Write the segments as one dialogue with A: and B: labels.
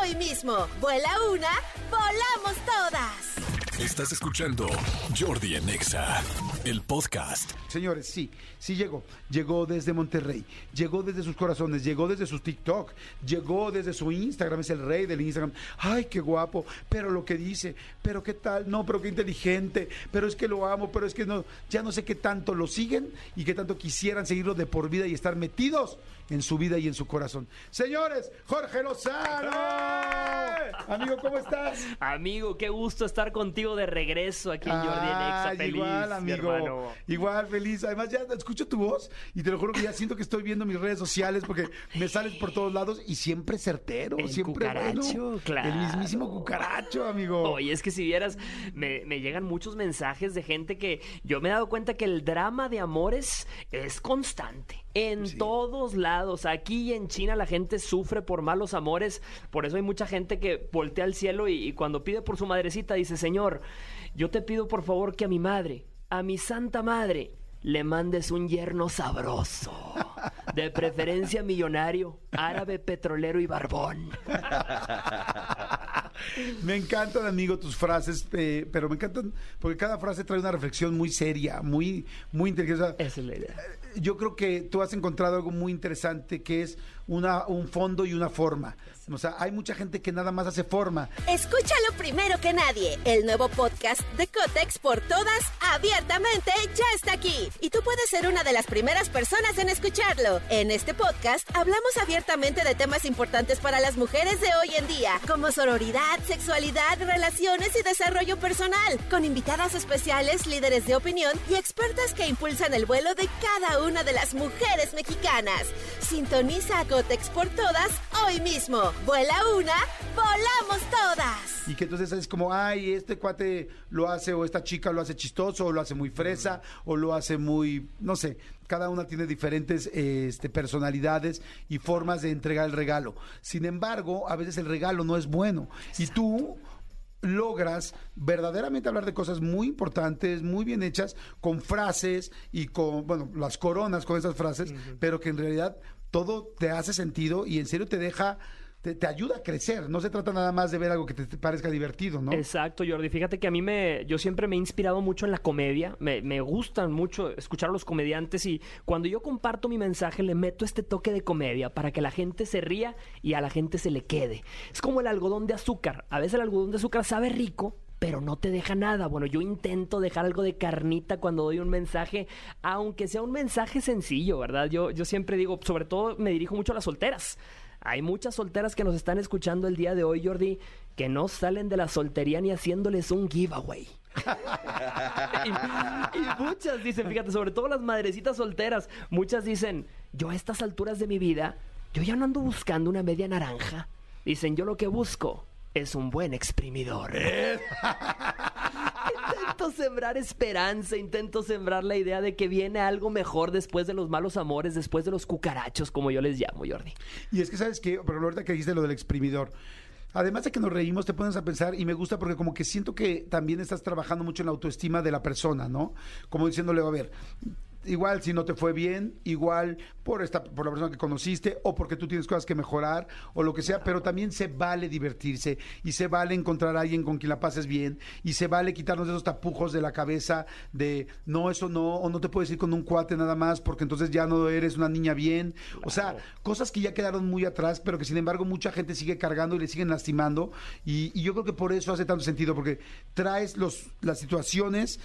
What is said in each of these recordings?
A: hoy mismo. Vuela una, volamos todas.
B: Estás escuchando Jordi Anexa, el podcast.
C: Señores, sí, sí llegó. Llegó desde Monterrey, llegó desde sus corazones, llegó desde sus TikTok, llegó desde su Instagram, es el rey del Instagram. Ay, qué guapo, pero lo que dice, pero qué tal, no, pero qué inteligente, pero es que lo amo, pero es que no, ya no sé qué tanto lo siguen y qué tanto quisieran seguirlo de por vida y estar metidos en su vida y en su corazón. Señores, Jorge Lozano. Amigo, ¿cómo estás?
D: Amigo, qué gusto estar contigo de regreso aquí en Jordi Anexa.
C: Ay,
D: Feliz,
C: igual,
D: mi
C: amigo. Igual, feliz. Además, ya escucho tu voz y te lo juro que ya siento que estoy viendo mis redes sociales porque me sales por todos lados y siempre certero,
D: El
C: siempre
D: cucaracho,
C: bueno.
D: claro.
C: El mismísimo cucaracho, amigo.
D: Oye, es que si vieras, me, me llegan muchos mensajes de gente que yo me he dado cuenta que el drama de amores es constante. En
C: Sí.
D: todos lados, aquí y en China la gente sufre por malos amores, por eso hay mucha gente que voltea al cielo y, y cuando pide por su madrecita dice, Señor, yo te pido por favor que a mi madre, a mi santa madre, le mandes un yerno sabroso, de preferencia millonario, árabe, petrolero y barbón.
C: Me encantan, amigo, tus frases, eh, pero me encantan porque cada frase trae una reflexión muy seria, muy, muy inteligente.
D: Esa es la idea.
C: Yo creo que tú has encontrado algo muy interesante que es una, un fondo y una forma. O sea, hay mucha gente que nada más hace forma.
A: Escúchalo primero que nadie. El nuevo podcast de Cotex por todas, abiertamente, ya está aquí. Y tú puedes ser una de las primeras personas en escucharlo. En este podcast hablamos abiertamente de temas importantes para las mujeres de hoy en día, como sororidad, sexualidad, relaciones y desarrollo personal, con invitadas especiales, líderes de opinión y expertas que impulsan el vuelo de cada una de las mujeres mexicanas. Sintoniza a Cotex por todas hoy mismo. Vuela una, volamos todas.
C: Y que entonces es como, ay, este cuate lo hace o esta chica lo hace chistoso o lo hace muy fresa o lo hace muy, no sé, cada una tiene diferentes este, personalidades y formas de entregar el regalo. Sin embargo, a veces el regalo no es bueno. Y tú logras verdaderamente hablar de cosas muy importantes, muy bien hechas, con frases y con, bueno, las coronas con esas frases, pero que en realidad todo te hace sentido y en serio te deja, te, ayuda a crecer. No se trata nada más de ver algo que te, te parezca divertido, ¿no?
D: Exacto, Jordi. Fíjate que a mí me, yo siempre me he inspirado mucho en la comedia. Me, me gustan mucho escuchar a los comediantes y cuando yo comparto mi mensaje le meto este toque de comedia para que la gente se ría y a la gente se le quede. Es como el algodón de azúcar. A veces el algodón de azúcar sabe rico, pero no te deja nada. Bueno, yo intento dejar algo de carnita cuando doy un mensaje, aunque sea un mensaje sencillo, ¿verdad? Yo, yo siempre digo, sobre todo me dirijo mucho a las solteras. Hay muchas solteras que nos están escuchando el día de hoy, Jordi, que no salen de la soltería ni haciéndoles un giveaway. y, y muchas dicen, fíjate, sobre todo las madrecitas solteras, muchas dicen, yo a estas alturas de mi vida, yo ya no ando buscando una media naranja. Dicen, yo lo que busco es un buen exprimidor. intento sembrar esperanza, intento sembrar la idea de que viene algo mejor después de los malos amores, después de los cucarachos, como yo les llamo, Jordi.
C: Y es que, ¿sabes qué? Pero ahorita que dijiste lo del exprimidor. Además de que nos reímos, te pones a pensar y me gusta porque como que siento que también estás trabajando mucho en la autoestima de la persona, ¿no? Como diciéndole, a ver, igual si no te fue bien, igual por esta por la persona que conociste o porque tú tienes cosas que mejorar o lo que sea, pero también se vale divertirse y se vale encontrar a alguien con quien la pases bien y se vale quitarnos esos tapujos de la cabeza de no eso no o no te puedes ir con un cuate nada más porque entonces ya no eres una niña bien, o sea, cosas que ya quedaron muy atrás, pero que sin embargo mucha gente sigue cargando y le siguen lastimando y, y yo creo que por eso hace tanto sentido porque traes los las situaciones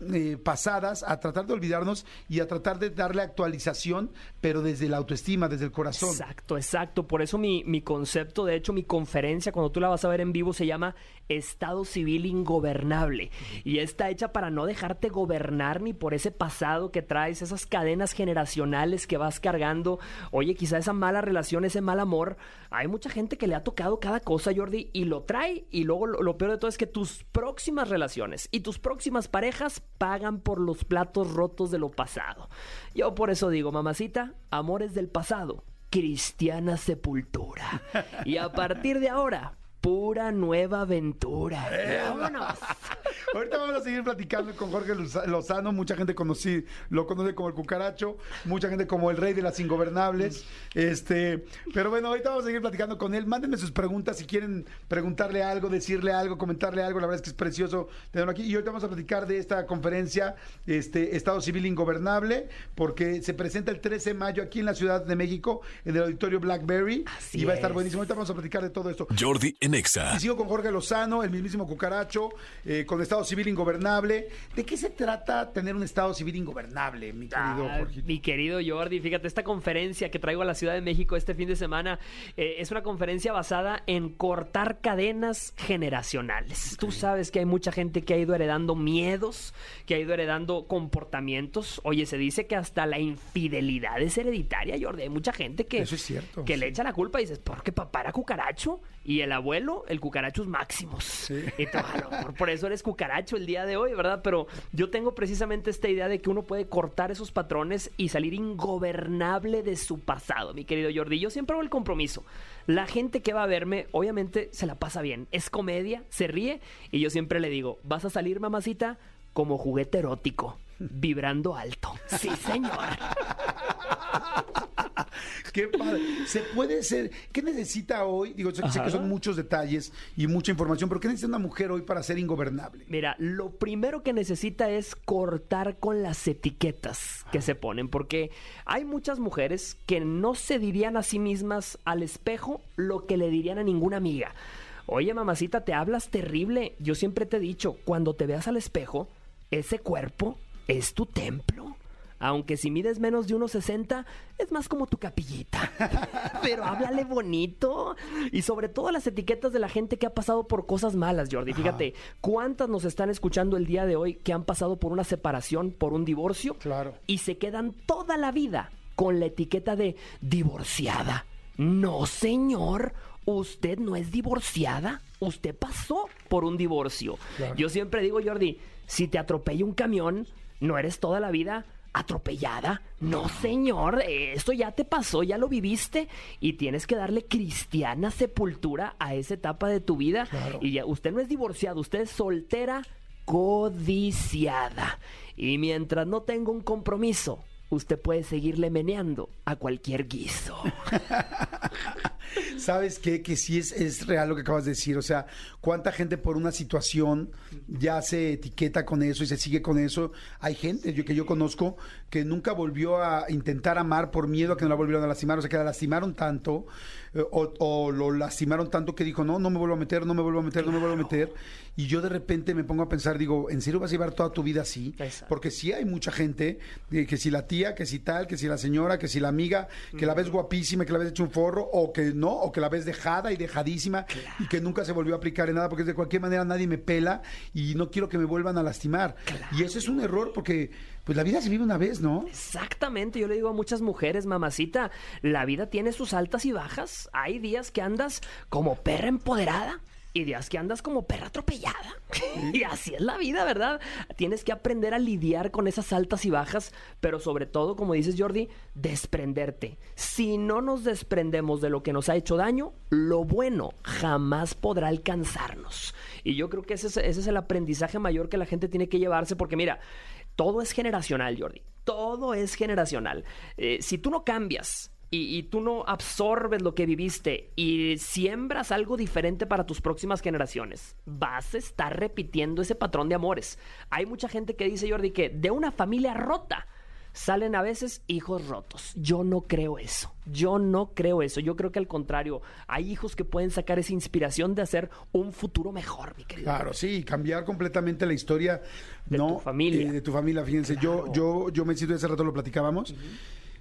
C: eh, pasadas a tratar de olvidarnos y a tratar de darle actualización, pero desde la autoestima, desde el corazón.
D: Exacto, exacto. Por eso mi, mi concepto, de hecho, mi conferencia, cuando tú la vas a ver en vivo, se llama Estado Civil Ingobernable. Y está hecha para no dejarte gobernar ni por ese pasado que traes, esas cadenas generacionales que vas cargando. Oye, quizá esa mala relación, ese mal amor, hay mucha gente que le ha tocado cada cosa, Jordi, y lo trae. Y luego lo, peor de todo es que tus próximas relaciones y tus próximas parejas pagan por los platos rotos de lo pasado. Yo por eso digo, mamacita, amores del pasado, cristiana sepultura. Y a partir de ahora, pura nueva aventura. Vámonos.
C: Ahorita vamos a seguir platicando con Jorge Lozano. Mucha gente conocí, lo conoce como el cucaracho, mucha gente como el rey de las ingobernables. Este, pero bueno, ahorita vamos a seguir platicando con él. Mándenme sus preguntas si quieren preguntarle algo, decirle algo, comentarle algo. La verdad es que es precioso tenerlo aquí. Y ahorita vamos a platicar de esta conferencia, este, Estado Civil Ingobernable, porque se presenta el 13 de mayo aquí en la Ciudad de México, en el auditorio Blackberry.
D: Así
C: y va a estar
D: es.
C: buenísimo. Ahorita vamos a platicar de todo esto.
B: Jordi en Exa.
C: Y sigo con Jorge Lozano, el mismísimo cucaracho, eh, con Estado Civil Ingobernable. ¿De qué se trata tener un Estado Civil ingobernable, mi querido
D: Ah,
C: Jorge?
D: mi querido Jordi, fíjate, esta conferencia que traigo a la Ciudad de México este fin de semana eh, es una conferencia basada en cortar cadenas generacionales. Tú sabes que hay mucha gente que ha ido heredando miedos, que ha ido heredando comportamientos. Oye, se dice que hasta la infidelidad es hereditaria, Jordi. Hay mucha gente que,
C: Eso es cierto,
D: que le echa la culpa y dices, porque papá era cucaracho y el abuelo, el cucarachos máximos. Y mejor por eso eres cucaracho el día de hoy, ¿verdad? Pero yo tengo precisamente esta idea de que uno puede cortar esos patrones y salir ingobernable de su pasado, mi querido Jordi. Yo siempre hago el compromiso. La gente que va a verme, obviamente, se la pasa bien. Es comedia, se ríe y yo siempre le digo, vas a salir, mamacita, como juguete erótico, vibrando alto. Sí, señor.
C: Qué padre. Se puede ser. ¿Qué necesita hoy? Digo, sé, sé que son muchos detalles y mucha información, pero ¿qué necesita una mujer hoy para ser ingobernable?
D: Mira, lo primero que necesita es cortar con las etiquetas que se ponen, porque hay muchas mujeres que no se dirían a sí mismas al espejo lo que le dirían a ninguna amiga. Oye, mamacita, te hablas terrible. Yo siempre te he dicho, cuando te veas al espejo, ese cuerpo es tu templo. Aunque si mides menos de 1,60, es más como tu capillita. Pero háblale bonito. Y sobre todo las etiquetas de la gente que ha pasado por cosas malas, Jordi. Fíjate, ¿cuántas nos están escuchando el día de hoy que han pasado por una separación, por un divorcio?
C: Claro.
D: Y se quedan toda la vida con la etiqueta de divorciada. No, señor. Usted no es divorciada. Usted pasó por un divorcio.
C: Claro.
D: Yo siempre digo, Jordi, si te atropella un camión, no eres toda la vida atropellada. No, señor, esto ya te pasó, ya lo viviste y tienes que darle cristiana sepultura a esa etapa de tu vida.
C: Claro.
D: Y ya, usted no es divorciado, usted es soltera codiciada. Y mientras no tenga un compromiso, usted puede seguirle meneando a cualquier guiso.
C: ¿Sabes qué? Que sí es, es real lo que acabas de decir. O sea, cuánta gente por una situación ya se etiqueta con eso y se sigue con eso. Hay gente yo, que yo conozco que nunca volvió a intentar amar por miedo a que no la volvieran a lastimar. O sea, que la lastimaron tanto o, o lo lastimaron tanto que dijo, no, no me vuelvo a meter, no me vuelvo a meter, no me vuelvo a meter. Y yo de repente me pongo a pensar, digo, ¿en serio vas a llevar toda tu vida así?
D: Exacto.
C: Porque sí hay mucha gente, eh, que si la tía, que si tal, que si la señora, que si la amiga, que la ves guapísima, que la ves hecho un forro, o que no, o que la ves dejada y dejadísima, y que nunca se volvió a aplicar en nada, porque de cualquier manera nadie me pela y no quiero que me vuelvan a lastimar. Y ese es un error porque pues la vida se vive una vez, ¿no?
D: Exactamente, yo le digo a muchas mujeres, mamacita, la vida tiene sus altas y bajas. Hay días que andas como perra empoderada y días que andas como perra atropellada. y así es la vida, ¿verdad? Tienes que aprender a lidiar con esas altas y bajas, pero sobre todo, como dices Jordi, desprenderte. Si no nos desprendemos de lo que nos ha hecho daño, lo bueno jamás podrá alcanzarnos. Y yo creo que ese es, ese es el aprendizaje mayor que la gente tiene que llevarse, porque mira, todo es generacional, Jordi. Todo es generacional. Eh, si tú no cambias y, y tú no absorbes lo que viviste y siembras algo diferente para tus próximas generaciones, vas a estar repitiendo ese patrón de amores. Hay mucha gente que dice, Jordi, que de una familia rota salen a veces hijos rotos. Yo no creo eso. Yo no creo eso. Yo creo que al contrario, hay hijos que pueden sacar esa inspiración de hacer un futuro mejor, mi querido.
C: Claro, sí, cambiar completamente la historia
D: De
C: ¿no?
D: tu familia.
C: Eh, de tu familia, fíjense, yo, yo, yo me siento, hace rato lo platicábamos.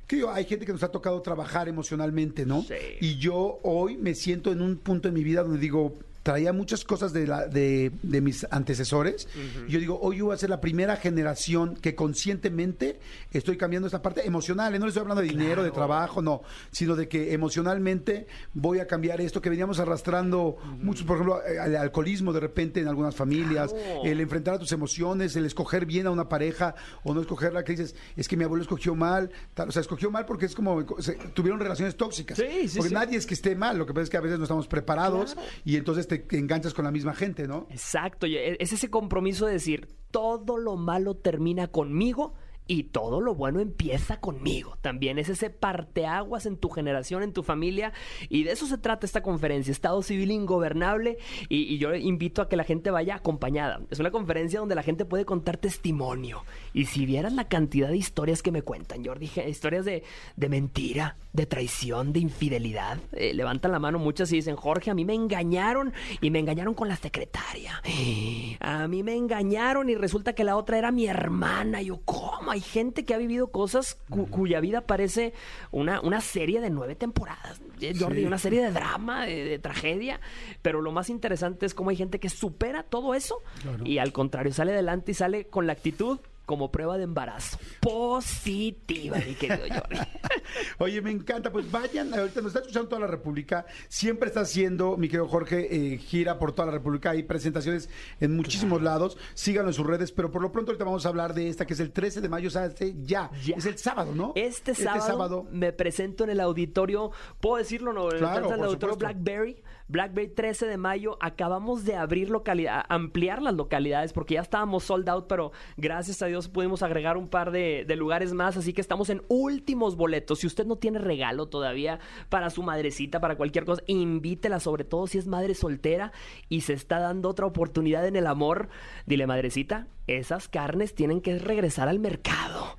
C: Que digo, hay gente que nos ha tocado trabajar emocionalmente, ¿no?
D: Sí.
C: Y yo hoy me siento en un punto en mi vida donde digo, traía muchas cosas de, la, de, de mis antecesores. Y yo digo, hoy yo voy a ser la primera generación que conscientemente estoy cambiando esta parte emocional. ¿eh? No le estoy hablando de dinero, de trabajo, no, sino de que emocionalmente voy a cambiar esto que veníamos arrastrando muchos, por ejemplo, eh, el alcoholismo de repente en algunas familias,
D: Claro.
C: el enfrentar a tus emociones, el escoger bien a una pareja o no escogerla, que dices, es que mi abuelo escogió mal, tal, o sea, escogió mal porque es como, se- tuvieron relaciones tóxicas.
D: Sí, sí,
C: porque
D: sí.
C: nadie es que esté mal, lo que pasa es que a veces no estamos preparados
D: Claro.
C: y entonces te enganchas con la misma gente, ¿no?
D: Exacto, e- es ese compromiso de decir, todo lo malo termina conmigo y todo lo bueno empieza conmigo. También es ese parteaguas en tu generación, en tu familia, y de eso se trata esta conferencia, Estado Civil Ingobernable, y, yo invito a que la gente vaya acompañada. Es una conferencia donde la gente puede contar testimonio, y si vieras la cantidad de historias que me cuentan, Jordi, je- historias de, de mentira, de traición, de infidelidad, eh, levantan la mano muchas y dicen, Jorge, a mí me engañaron y me engañaron con la secretaria. A mí me engañaron y resulta que la otra era mi hermana. Yo, ¿cómo? Hay gente que ha vivido cosas cu- cuya vida parece una, una serie de nueve temporadas. Eh, Jordi,
C: Sí.
D: una serie de drama, de, de tragedia. Pero lo más interesante es cómo hay gente que supera todo eso y al contrario, sale adelante y sale con la actitud como prueba de embarazo. Positiva, mi querido Jordi.
C: Oye, me encanta. Pues vayan, ahorita nos está escuchando toda la República. Siempre está haciendo, mi querido Jorge, eh, gira por toda la República. Hay presentaciones en muchísimos lados. Síganlo en sus redes. Pero por lo pronto ahorita vamos a hablar de esta que es el 13 de mayo. O sea, este ya.
D: Ya.
C: Es el sábado, ¿no?
D: Este sábado, me presento en el auditorio, ¿puedo decirlo? No, En el
C: Claro,
D: del
C: por
D: auditorio
C: supuesto.
D: Blackberry, Blackberry 13 de mayo. Acabamos de abrir localidad, ampliar las localidades porque ya estábamos sold out, pero gracias a Dios pudimos agregar un par de, de lugares más, así que estamos en últimos boletos. Si usted no tiene regalo todavía para su madrecita, para cualquier cosa, invítela, sobre todo si es madre soltera y se está dando otra oportunidad en el amor. Dile, madrecita, esas carnes tienen que regresar al mercado.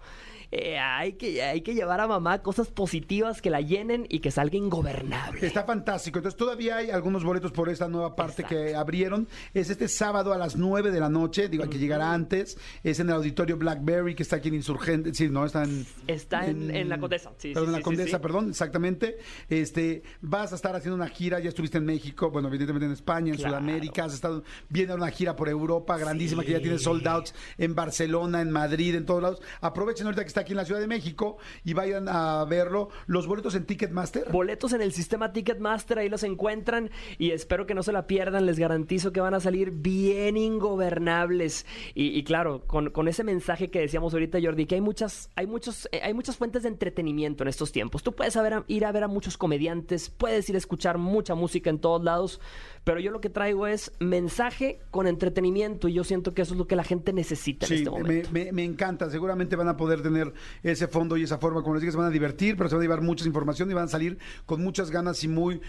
D: Eh, hay, que, hay que llevar a mamá cosas positivas que la llenen y que salga ingobernable.
C: Está fantástico. Entonces todavía hay algunos boletos por esta nueva parte
D: Exacto.
C: que abrieron. Es este sábado a las 9 de la noche. Digo, hay que llegar antes. Es en el auditorio Blackberry que está aquí en Insurgente. Sí, no, está en...
D: Está en- en la Condesa. Sí,
C: perdón,
D: sí,
C: en la Condesa, perdón, exactamente. Este, vas a estar haciendo una gira. Ya estuviste en México, bueno, evidentemente en España, en
D: Claro.
C: Sudamérica. Has estado viendo una gira por Europa grandísima que ya tiene sold outs en Barcelona, en Madrid, en todos lados. Aprovechen ahorita que está aquí en la Ciudad de México y vayan a verlo. Los boletos en Ticketmaster.
D: Boletos en el sistema Ticketmaster, ahí los encuentran y espero que no se la pierdan. Les garantizo que van a salir bien ingobernables. Y, y claro, con, con ese mensaje que decíamos ahorita, Jordi, que hay muchas, hay muchos, eh, hay muchas fuentes de entretenimiento en estos tiempos. Tú puedes saber ir a ver a muchos comediantes, puedes ir a escuchar mucha música en todos lados, pero yo lo que traigo es mensaje con entretenimiento y yo siento que eso es lo que la gente necesita en
C: Sí,
D: este
C: me,
D: momento.
C: me- me encanta. Seguramente van a poder tener ese fondo y esa forma, como les dije, se van a divertir, pero se van a llevar mucha información y van a salir con muchas ganas y muy,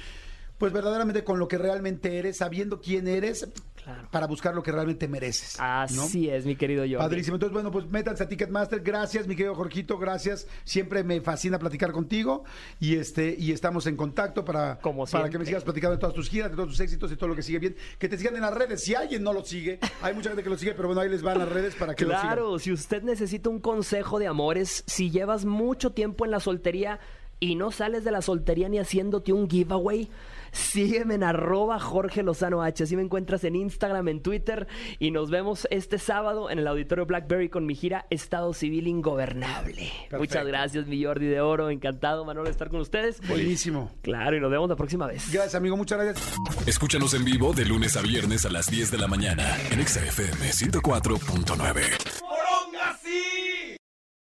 C: pues verdaderamente con lo que realmente eres, sabiendo quién eres. Para buscar lo que realmente mereces. ¿no?
D: Así es, mi querido Jordi.
C: Padrísimo. Entonces, bueno, pues métanse a Ticketmaster. Gracias, mi querido Jorgito. Gracias. Siempre me fascina platicar contigo. Y este, y estamos en contacto para,
D: Como
C: para que me sigas platicando de todas tus giras, de todos tus éxitos y todo lo que sigue bien. Que te sigan en las redes. Si alguien no lo sigue, hay mucha gente que lo sigue, pero bueno, ahí les van las redes para que lo sigan.
D: Claro, si usted necesita un consejo de amores, si llevas mucho tiempo en la soltería y no sales de la soltería ni haciéndote un giveaway, sígueme en arroba Jorge Lozano H. Así me encuentras en Instagram, en Twitter y nos vemos este sábado en el Auditorio Blackberry con mi gira Estado Civil Ingobernable. Muchas gracias, mi Jordi de Oro. Encantado, Manolo, de estar con ustedes.
C: Buenísimo.
D: Claro, y nos vemos la próxima vez.
C: Gracias, amigo. Muchas gracias.
B: Escúchanos en vivo de lunes a viernes a las 10 de la mañana en Exa FM 104.9.